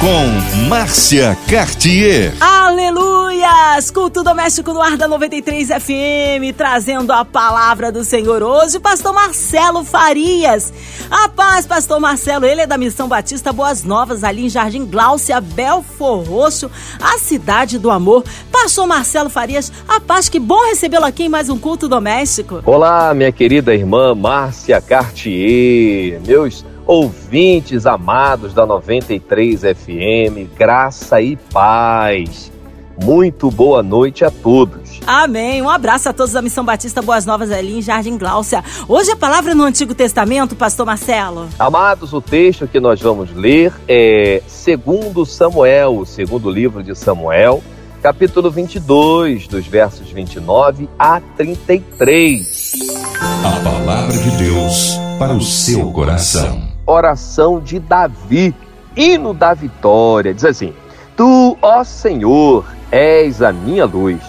Com Márcia Cartier. Aleluias! Culto doméstico no ar da 93 FM, trazendo a palavra do Senhor hoje, pastor Marcelo Farias. A paz, pastor Marcelo, ele é da Missão Batista Boas Novas, ali em Jardim Gláucia, Belfor Roxo, a cidade do amor. Pastor Marcelo Farias, a paz, que bom recebê-lo aqui em mais um culto doméstico. Olá, minha querida irmã Márcia Cartier, meus ouvintes amados da 93 FM, graça e paz. Muito boa noite a todos. Amém. Um abraço a todos da Missão Batista Boas Novas ali em Jardim Gláucia. Hoje a palavra no Antigo Testamento, pastor Marcelo. Amados, o texto que nós vamos ler é segundo Samuel, o segundo livro de Samuel, capítulo 22, dos versos 29 a 33. A palavra de Deus para o seu coração oração de Davi, hino da vitória. Diz assim: Tu, ó Senhor, és a minha luz.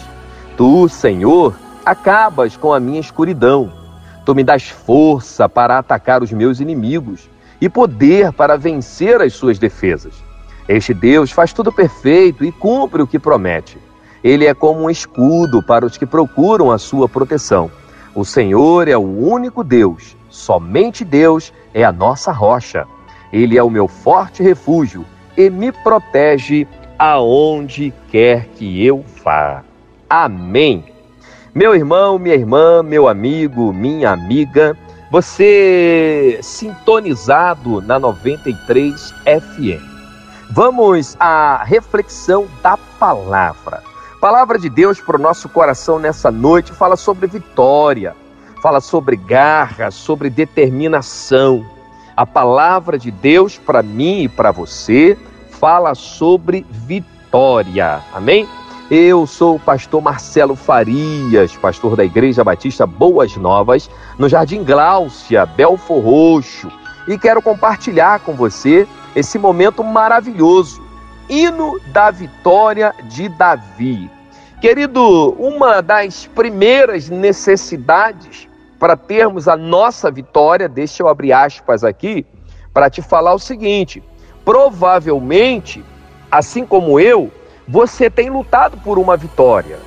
Tu, Senhor, acabas com a minha escuridão. Tu me das força para atacar os meus inimigos e poder para vencer as suas defesas. Este Deus faz tudo perfeito e cumpre o que promete. Ele é como um escudo para os que procuram a sua proteção. O Senhor é o único Deus, somente Deus é a nossa rocha. Ele é o meu forte refúgio e me protege aonde quer que eu vá. Amém. Meu irmão, minha irmã, meu amigo, minha amiga, você sintonizado na 93 FM. Vamos à reflexão da palavra. Palavra de Deus para o nosso coração nessa noite fala sobre vitória fala sobre garra, sobre determinação. A palavra de Deus para mim e para você fala sobre vitória. Amém? Eu sou o pastor Marcelo Farias, pastor da Igreja Batista Boas Novas, no Jardim Gláucia, Belfor Roxo, e quero compartilhar com você esse momento maravilhoso, hino da vitória de Davi. Querido, uma das primeiras necessidades para termos a nossa vitória, deixa eu abrir aspas aqui, para te falar o seguinte: provavelmente, assim como eu, você tem lutado por uma vitória.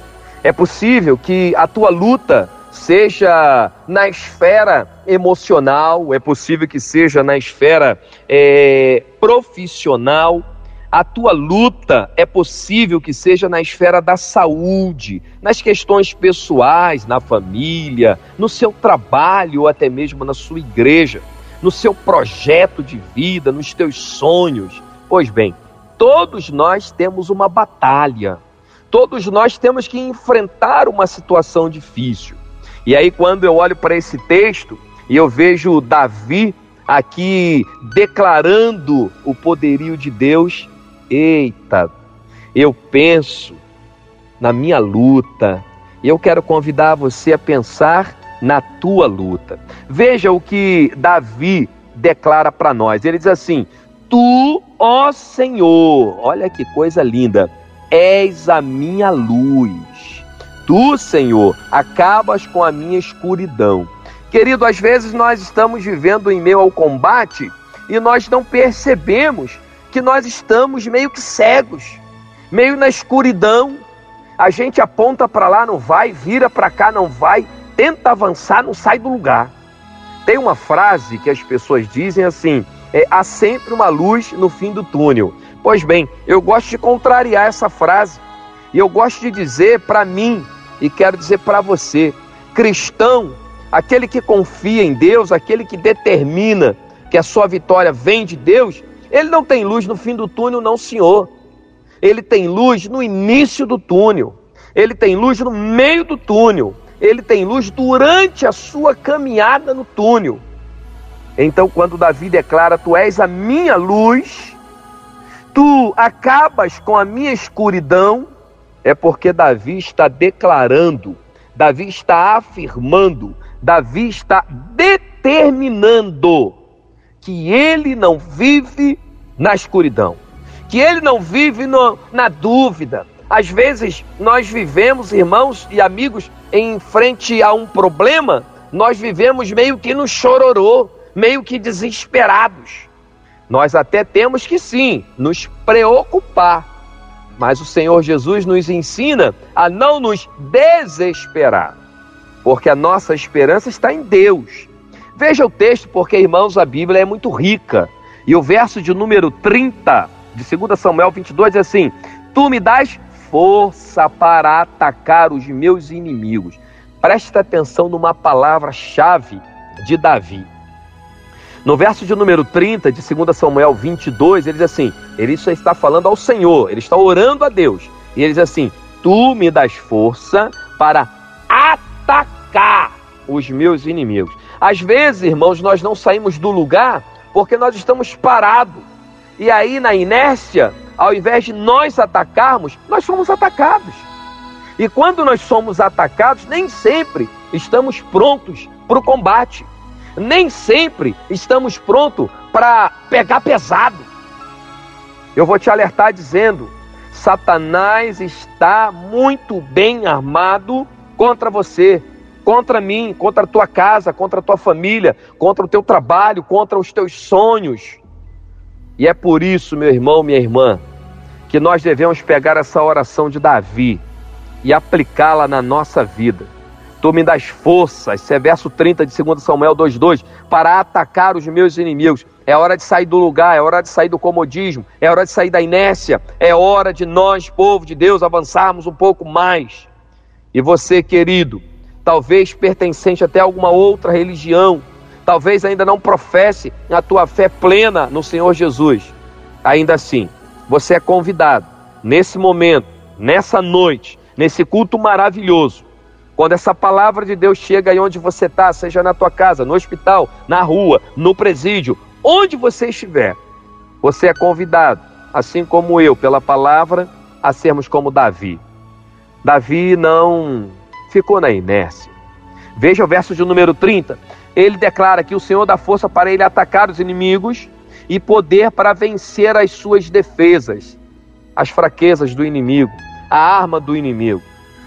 É possível que a tua luta seja na esfera emocional, é possível que seja na esfera é, profissional, a tua luta é possível que seja na esfera da saúde, nas questões pessoais, na família, no seu trabalho ou até mesmo na sua igreja, no seu projeto de vida, nos teus sonhos. Pois bem, todos nós temos uma batalha. Todos nós temos que enfrentar uma situação difícil. E aí, quando eu olho para esse texto e eu vejo Davi aqui declarando o poderio de Deus, Eita, eu penso na minha luta e eu quero convidar você a pensar na tua luta. Veja o que Davi declara para nós. Ele diz assim: Tu, ó Senhor, olha que coisa linda, és a minha luz. Tu, Senhor, acabas com a minha escuridão. Querido, às vezes nós estamos vivendo em meio ao combate e nós não percebemos que nós estamos meio que cegos, meio na escuridão. A gente aponta para lá, não vai, vira para cá, não vai, tenta avançar, não sai do lugar. Tem uma frase que as pessoas dizem assim: é, há sempre uma luz no fim do túnel. Pois bem, eu gosto de contrariar essa frase e eu gosto de dizer para mim e quero dizer para você, cristão, aquele que confia em Deus, aquele que determina que a sua vitória vem de Deus, ele não tem luz no fim do túnel, não, senhor. Ele tem luz no início do túnel. Ele tem luz no meio do túnel. Ele tem luz durante a sua caminhada no túnel. Então, quando Davi declara: Tu és a minha luz, tu acabas com a minha escuridão, é porque Davi está declarando, Davi está afirmando, Davi está determinando que ele não vive na escuridão, que ele não vive no, na dúvida. Às vezes nós vivemos, irmãos e amigos, em frente a um problema, nós vivemos meio que no chororô, meio que desesperados. Nós até temos que sim nos preocupar, mas o Senhor Jesus nos ensina a não nos desesperar, porque a nossa esperança está em Deus. Veja o texto, porque, irmãos, a Bíblia é muito rica. E o verso de número 30 de 2 Samuel 22 diz assim: Tu me dás força para atacar os meus inimigos. Preste atenção numa palavra-chave de Davi. No verso de número 30 de 2 Samuel 22, ele diz assim: ele está falando ao Senhor, ele está orando a Deus. E ele diz assim: Tu me das força para atacar os meus inimigos. Às vezes, irmãos, nós não saímos do lugar porque nós estamos parados. E aí, na inércia, ao invés de nós atacarmos, nós somos atacados. E quando nós somos atacados, nem sempre estamos prontos para o combate. Nem sempre estamos prontos para pegar pesado. Eu vou te alertar dizendo: Satanás está muito bem armado contra você, contra mim, contra a tua casa, contra a tua família, contra o teu trabalho, contra os teus sonhos. E é por isso, meu irmão, minha irmã, que nós devemos pegar essa oração de Davi e aplicá-la na nossa vida. Tu me das forças, isso é verso 30 de 2 Samuel 2,2, para atacar os meus inimigos. É hora de sair do lugar, é hora de sair do comodismo, é hora de sair da inércia, é hora de nós, povo de Deus, avançarmos um pouco mais. E você, querido, talvez pertencente até a alguma outra religião, talvez ainda não professe a tua fé plena no Senhor Jesus, ainda assim, você é convidado nesse momento, nessa noite, nesse culto maravilhoso, quando essa palavra de Deus chega aí onde você está, seja na tua casa, no hospital, na rua, no presídio, onde você estiver, você é convidado, assim como eu, pela palavra, a sermos como Davi. Davi não ficou na inércia. Veja o verso de número 30 ele declara que o Senhor dá força para ele atacar os inimigos e poder para vencer as suas defesas, as fraquezas do inimigo, a arma do inimigo.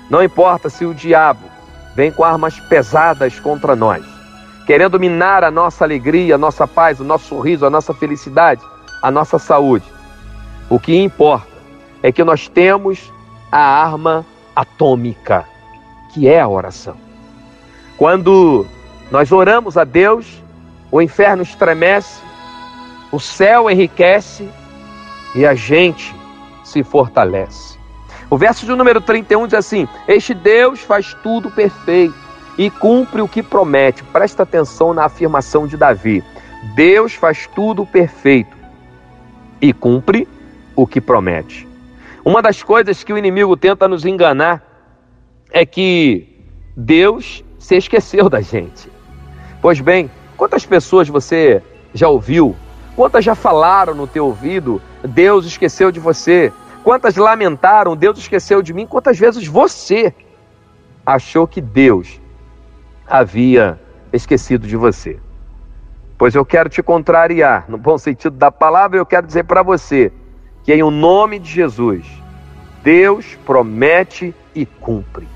Não importa se o diabo vem com armas pesadas contra nós, querendo minar a nossa alegria, a nossa paz, o nosso sorriso, a nossa felicidade, a nossa saúde. O que importa é que nós temos a arma atômica, que é a oração. Quando nós oramos a Deus, o inferno estremece, o céu enriquece e a gente se fortalece. O verso de número 31 diz assim: Este Deus faz tudo perfeito e cumpre o que promete. Presta atenção na afirmação de Davi: Deus faz tudo perfeito e cumpre o que promete. Uma das coisas que o inimigo tenta nos enganar é que Deus se esqueceu da gente. Pois bem, quantas pessoas você já ouviu? Quantas já falaram no teu ouvido? Deus esqueceu de você. Quantas lamentaram? Deus esqueceu de mim. Quantas vezes você achou que Deus havia esquecido de você? Pois eu quero te contrariar, no bom sentido da palavra, eu quero dizer para você que em o nome de Jesus, Deus promete e cumpre.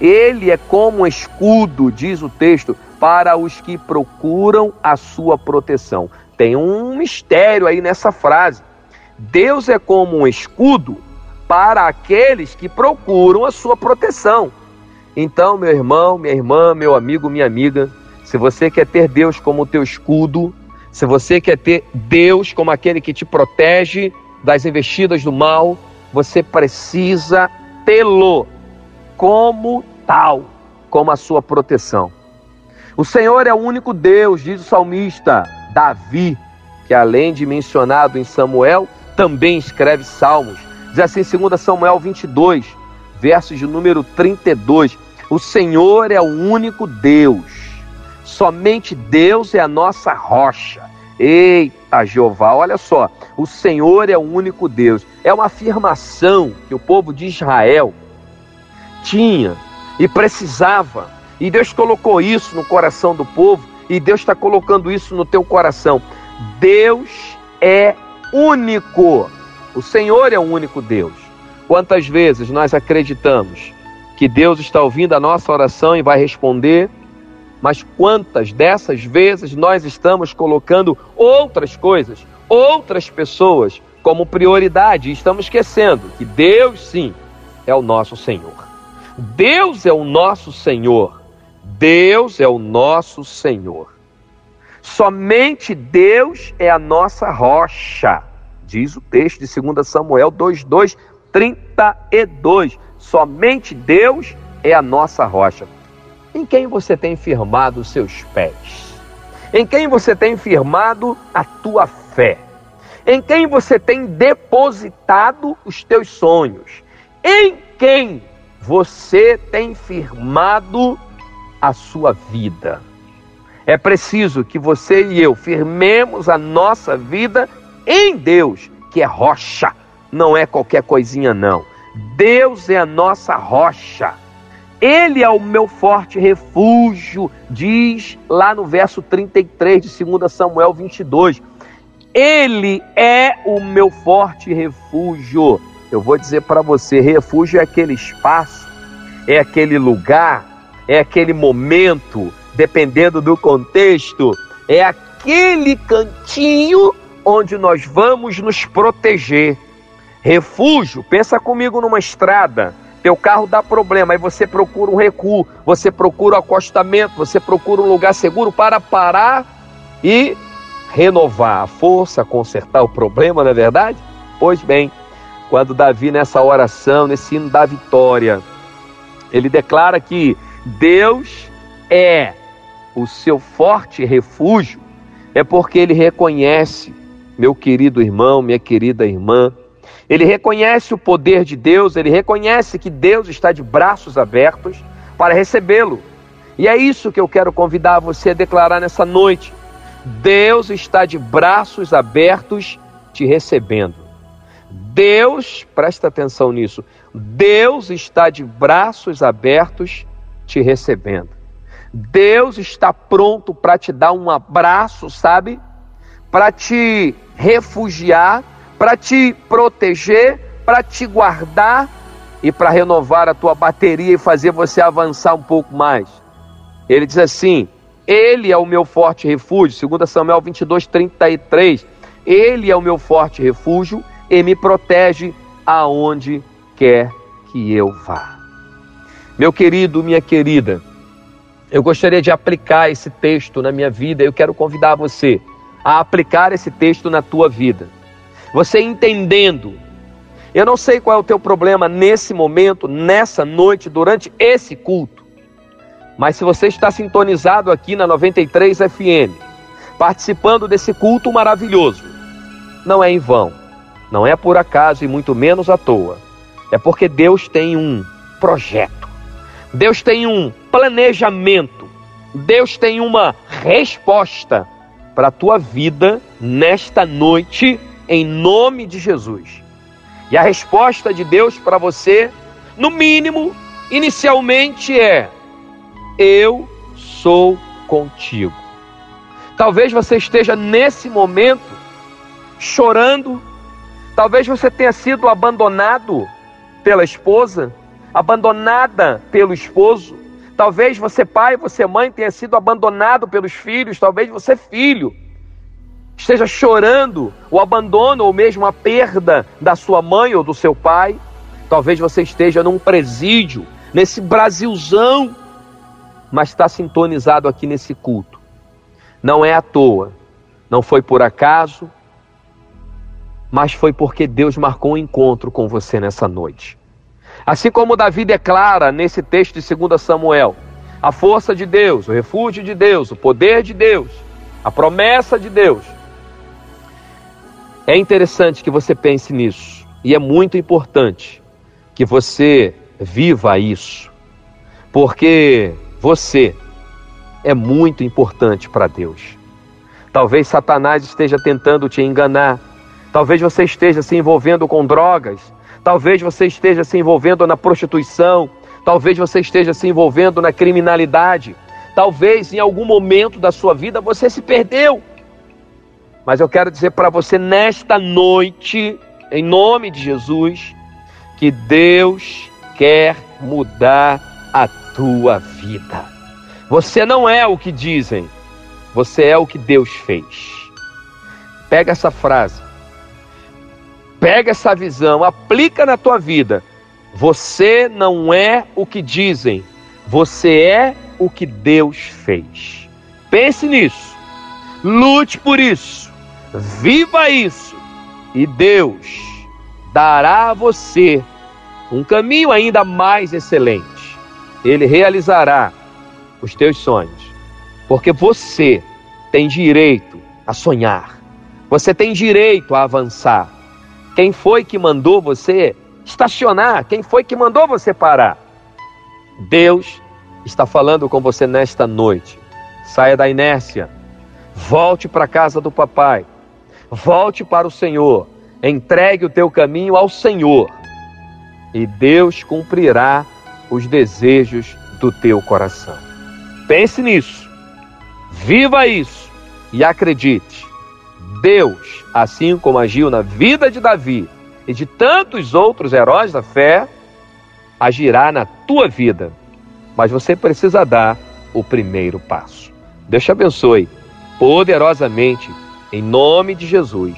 Ele é como um escudo, diz o texto, para os que procuram a sua proteção. Tem um mistério aí nessa frase. Deus é como um escudo para aqueles que procuram a sua proteção. Então, meu irmão, minha irmã, meu amigo, minha amiga, se você quer ter Deus como teu escudo, se você quer ter Deus como aquele que te protege das investidas do mal, você precisa tê-lo como tal, como a sua proteção. O Senhor é o único Deus, diz o salmista Davi, que além de mencionado em Samuel, também escreve salmos. Diz assim em 2 Samuel 22, versos de número 32. O Senhor é o único Deus, somente Deus é a nossa rocha. Eita Jeová, olha só, o Senhor é o único Deus. É uma afirmação que o povo de Israel tinha e precisava e Deus colocou isso no coração do povo e Deus está colocando isso no teu coração. Deus é único. O Senhor é o único Deus. Quantas vezes nós acreditamos que Deus está ouvindo a nossa oração e vai responder, mas quantas dessas vezes nós estamos colocando outras coisas, outras pessoas como prioridade e estamos esquecendo que Deus sim é o nosso Senhor. Deus é o nosso Senhor. Deus é o nosso Senhor. Somente Deus é a nossa rocha, diz o texto de 2 Samuel 2:2, 32. Somente Deus é a nossa rocha. Em quem você tem firmado os seus pés? Em quem você tem firmado a tua fé? Em quem você tem depositado os teus sonhos? Em quem você tem firmado a sua vida? É preciso que você e eu firmemos a nossa vida em Deus, que é rocha, não é qualquer coisinha não. Deus é a nossa rocha. Ele é o meu forte refúgio, diz lá no verso 33 de 2 Samuel 22. Ele é o meu forte refúgio. Eu vou dizer para você: refúgio é aquele espaço, é aquele lugar, é aquele momento, dependendo do contexto, é aquele cantinho onde nós vamos nos proteger. Refúgio, pensa comigo numa estrada, teu carro dá problema, aí você procura um recuo, você procura um acostamento, você procura um lugar seguro para parar e renovar a força, consertar o problema, não é verdade? Pois bem, quando Davi nessa oração, nesse hino da vitória, ele declara que Deus é o seu forte refúgio, é porque ele reconhece, meu querido irmão, minha querida irmã, ele reconhece o poder de Deus, ele reconhece que Deus está de braços abertos para recebê-lo. E é isso que eu quero convidar você a declarar nessa noite. Deus está de braços abertos te recebendo. Deus, presta atenção nisso, Deus está de braços abertos te recebendo. Deus está pronto para te dar um abraço, sabe? Para te refugiar, para te proteger, para te guardar e para renovar a tua bateria e fazer você avançar um pouco mais. Ele diz assim: Ele é o meu forte refúgio, 2 Samuel 22, 33. Ele é o meu forte refúgio e me protege aonde quer que eu vá. Meu querido, minha querida, eu gostaria de aplicar esse texto na minha vida. Eu quero convidar você a aplicar esse texto na tua vida. Você entendendo. Eu não sei qual é o teu problema nesse momento, nessa noite, durante esse culto. Mas se você está sintonizado aqui na 93 FM, participando desse culto maravilhoso, não é em vão, não é por acaso e muito menos à toa. É porque Deus tem um projeto. Deus tem um planejamento, Deus tem uma resposta para a tua vida nesta noite, em nome de Jesus. E a resposta de Deus para você, no mínimo, inicialmente é: Eu sou contigo. Talvez você esteja nesse momento chorando, talvez você tenha sido abandonado pela esposa, abandonada pelo esposo. Talvez você, pai, você, mãe, tenha sido abandonado pelos filhos. Talvez você, filho, esteja chorando o abandono ou mesmo a perda da sua mãe ou do seu pai. Talvez você esteja num presídio, nesse Brasilzão, mas está sintonizado aqui nesse culto. Não é à toa, não foi por acaso, mas foi porque Deus marcou um encontro com você nessa noite. Assim como Davi declara nesse texto de 2 Samuel, a força de Deus, o refúgio de Deus, o poder de Deus, a promessa de Deus. É interessante que você pense nisso e é muito importante que você viva isso, porque você é muito importante para Deus. Talvez Satanás esteja tentando te enganar, talvez você esteja se envolvendo com drogas, Talvez você esteja se envolvendo na prostituição, talvez você esteja se envolvendo na criminalidade, talvez em algum momento da sua vida você se perdeu. Mas eu quero dizer para você nesta noite, em nome de Jesus, que Deus quer mudar a tua vida. Você não é o que dizem, você é o que Deus fez. Pega essa frase, pega essa visão, aplica na tua vida. Você não é o que dizem, você é o que Deus fez. Pense nisso, lute por isso, viva isso, e Deus dará a você um caminho ainda mais excelente. Ele realizará os teus sonhos, porque você tem direito a sonhar, você tem direito a avançar. Quem foi que mandou você estacionar? Quem foi que mandou você parar? Deus está falando com você nesta noite. Saia da inércia, volte para a casa do papai, volte para o Senhor, entregue o teu caminho ao Senhor e Deus cumprirá os desejos do teu coração. Pense nisso, viva isso e acredite. Deus, assim como agiu na vida de Davi e de tantos outros heróis da fé, agirá na tua vida. Mas você precisa dar o primeiro passo. Deus te abençoe poderosamente em nome de Jesus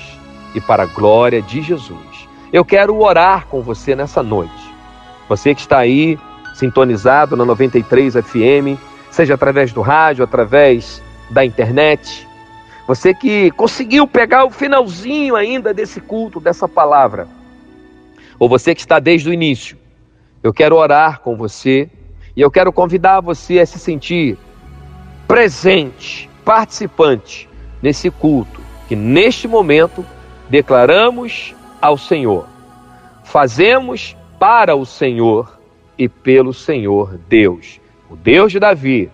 e para a glória de Jesus. Eu quero orar com você nessa noite. Você que está aí sintonizado na 93 FM, seja através do rádio, através da internet, você que conseguiu pegar o finalzinho ainda desse culto, dessa palavra, ou você que está desde o início, eu quero orar com você. E eu quero convidar você a se sentir presente, participante nesse culto que neste momento declaramos ao Senhor. Fazemos para o Senhor e pelo Senhor Deus, o Deus de Davi,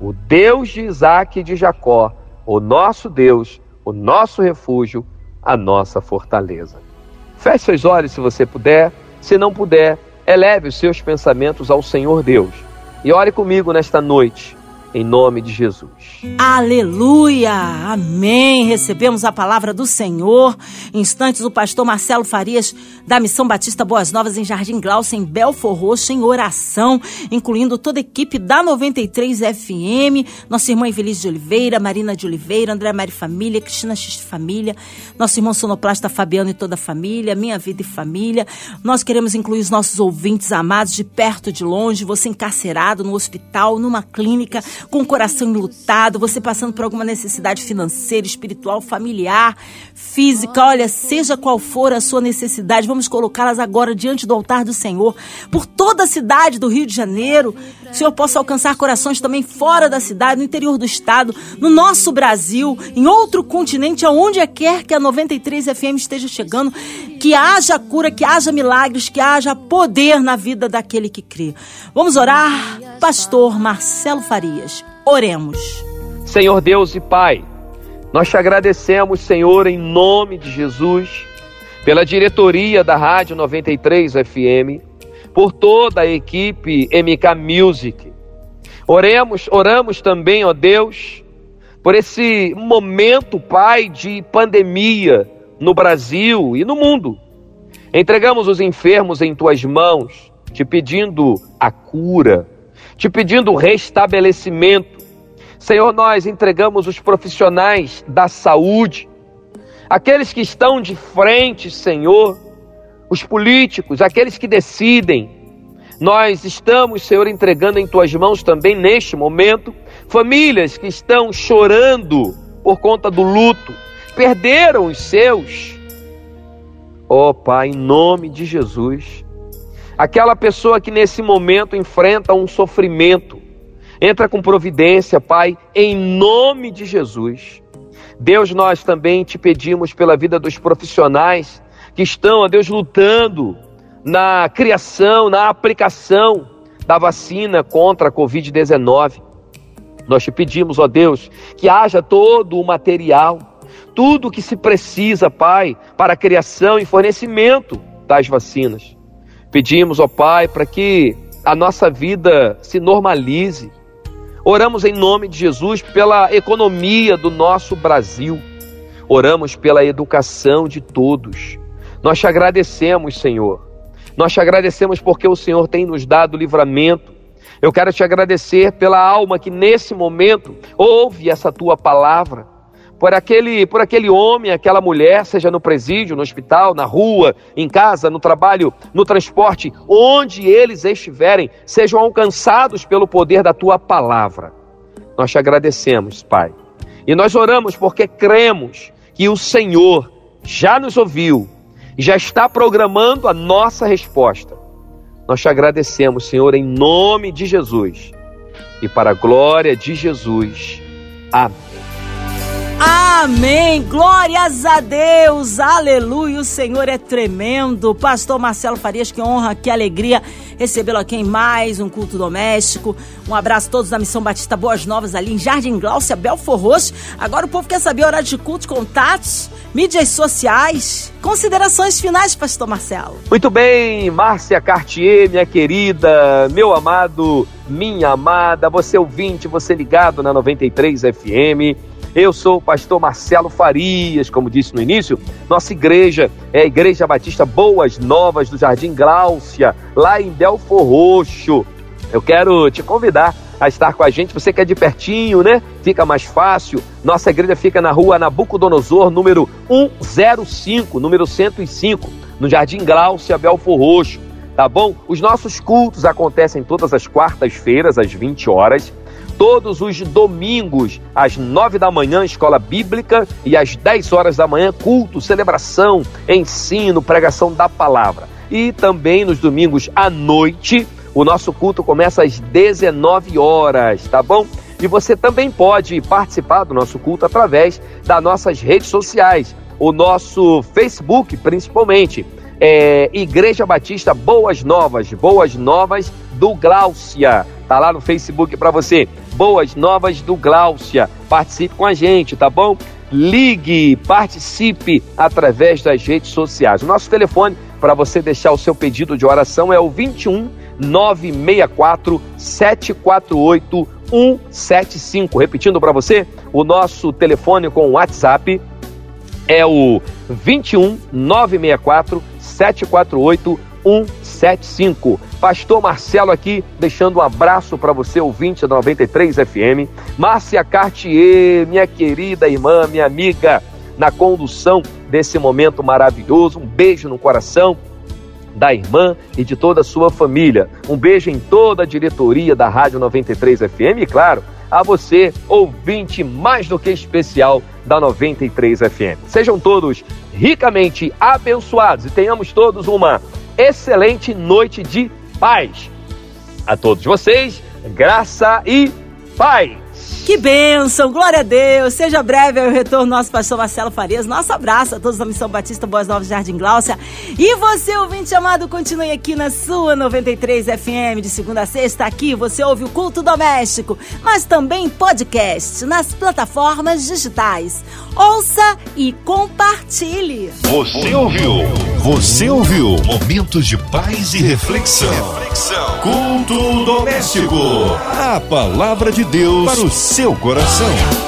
o Deus de Isaac e de Jacó, o nosso Deus, o nosso refúgio, a nossa fortaleza. Feche seus olhos se você puder, se não puder, eleve os seus pensamentos ao Senhor Deus. E ore comigo nesta noite em nome de Jesus. Aleluia! Amém! Recebemos a palavra do Senhor. Instantes, o pastor Marcelo Farias, da Missão Batista Boas Novas, em Jardim Glaucia, em Belfor Roxo, em oração, incluindo toda a equipe da 93 FM, nossa irmã Evelise de Oliveira, Marina de Oliveira, André Mari Família, Cristina X Família, nosso irmão sonoplasta Fabiano e toda a família, Minha Vida e Família. Nós queremos incluir os nossos ouvintes amados de perto, de longe, você encarcerado no hospital, numa clínica, com o coração enlutado, você passando por alguma necessidade financeira, espiritual, familiar, física, olha, seja qual for a sua necessidade, vamos colocá-las agora diante do altar do Senhor, por toda a cidade do Rio de Janeiro. O Senhor possa alcançar corações também fora da cidade, no interior do estado, no nosso Brasil, em outro continente, aonde quer que a 93 FM esteja chegando, que haja cura, que haja milagres, que haja poder na vida daquele que crê. Vamos orar, Pastor Marcelo Farias. Oremos. Senhor Deus e Pai, nós te agradecemos, Senhor, em nome de Jesus, pela diretoria da Rádio 93 FM, por toda a equipe MK Music. Oremos, oramos também, ó Deus, por esse momento, Pai, de pandemia no Brasil e no mundo. Entregamos os enfermos em tuas mãos, te pedindo a cura, te pedindo restabelecimento. Senhor, nós entregamos os profissionais da saúde, aqueles que estão de frente, Senhor, os políticos, aqueles que decidem. Nós estamos, Senhor, entregando em tuas mãos também neste momento famílias que estão chorando por conta do luto, perderam os seus. Ó oh, Pai, em nome de Jesus, aquela pessoa que nesse momento enfrenta um sofrimento, entra com providência, Pai, em nome de Jesus. Deus, nós também te pedimos pela vida dos profissionais que estão, ó Deus, lutando na criação, na aplicação da vacina contra a Covid-19. Nós te pedimos, ó Deus, que haja todo o material, tudo o que se precisa, Pai, para a criação e fornecimento das vacinas. Pedimos, ó Pai, para que a nossa vida se normalize. Oramos em nome de Jesus pela economia do nosso Brasil. Oramos pela educação de todos. Nós te agradecemos, Senhor. Nós te agradecemos porque o Senhor tem nos dado livramento. Eu quero te agradecer pela alma que nesse momento ouve essa tua palavra. Por aquele, por aquele homem, aquela mulher, seja no presídio, no hospital, na rua, em casa, no trabalho, no transporte, onde eles estiverem, sejam alcançados pelo poder da tua palavra. Nós te agradecemos, Pai. E nós oramos porque cremos que o Senhor já nos ouviu já está programando a nossa resposta. Nós te agradecemos, Senhor, em nome de Jesus e para a glória de Jesus. Amém. Amém. Glórias a Deus. Aleluia. O Senhor é tremendo. Pastor Marcelo Farias, que honra, que alegria recebê-lo aqui em mais um culto doméstico. Um abraço a todos da Missão Batista Boas Novas ali em Jardim Gláucia, Belfor Roxo. Agora o povo quer saber horário de culto, contatos, mídias sociais. Considerações finais, Pastor Marcelo. Muito bem, Márcia Cartier, minha querida, meu amado, minha amada, você ouvinte, você ligado na 93 FM. Eu sou o pastor Marcelo Farias, como disse no início. Nossa igreja é a Igreja Batista Boas Novas do Jardim Gláucia, lá em Belfor Roxo. Eu quero te convidar a estar com a gente. Você que é de pertinho, né? Fica mais fácil. Nossa igreja fica na rua Nabucodonosor, número 105, número 105, no Jardim Gláucia, Belfor Roxo. Tá bom? Os nossos cultos acontecem todas as quartas-feiras, às 20 horas todos os domingos, às nove da manhã, escola bíblica, e às dez horas da manhã, culto, celebração, ensino, pregação da palavra. E também nos domingos à noite, o nosso culto começa às 19 horas, tá bom? E você também pode participar do nosso culto através das nossas redes sociais, o nosso Facebook principalmente, é Igreja Batista Boas Novas, Boas Novas do Gláucia. Tá lá no Facebook para você. Boas Novas do Gláucia. Participe com a gente, tá bom? Ligue, participe através das redes sociais. O nosso telefone para você deixar o seu pedido de oração é o 21 964 748 175. Repetindo para você, o nosso telefone com WhatsApp é o 21 964 748 175. Pastor Marcelo aqui, deixando um abraço para você, ouvinte da 93 FM. Márcia Cartier, minha querida irmã, minha amiga, na condução desse momento maravilhoso. Um beijo no coração da irmã e de toda a sua família. Um beijo em toda a diretoria da Rádio 93 FM e, claro, a você, ouvinte mais do que especial da 93 FM. Sejam todos ricamente abençoados e tenhamos todos uma excelente noite de paz. A todos vocês, graça e paz. Que bênção, glória a Deus. Seja breve o retorno nosso pastor Marcelo Farias. Nosso abraço a todos da Missão Batista Boas Novas Jardim Gláucia. E você, ouvinte amado, continue aqui na sua 93 FM de segunda a sexta. Aqui você ouve o culto doméstico, mas também podcast nas plataformas digitais. Ouça e compartilhe. Você ouviu? Você ouviu? Momentos de paz e reflexão. reflexão. Culto doméstico. A palavra de Deus para o seu coração.